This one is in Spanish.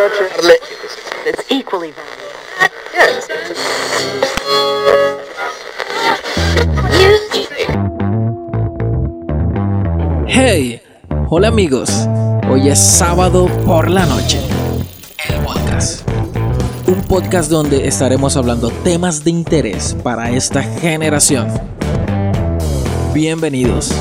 It's equally Hey, hola amigos. Hoy es sábado por la noche. El podcast. Un podcast donde estaremos hablando temas de interés para esta generación. Bienvenidos.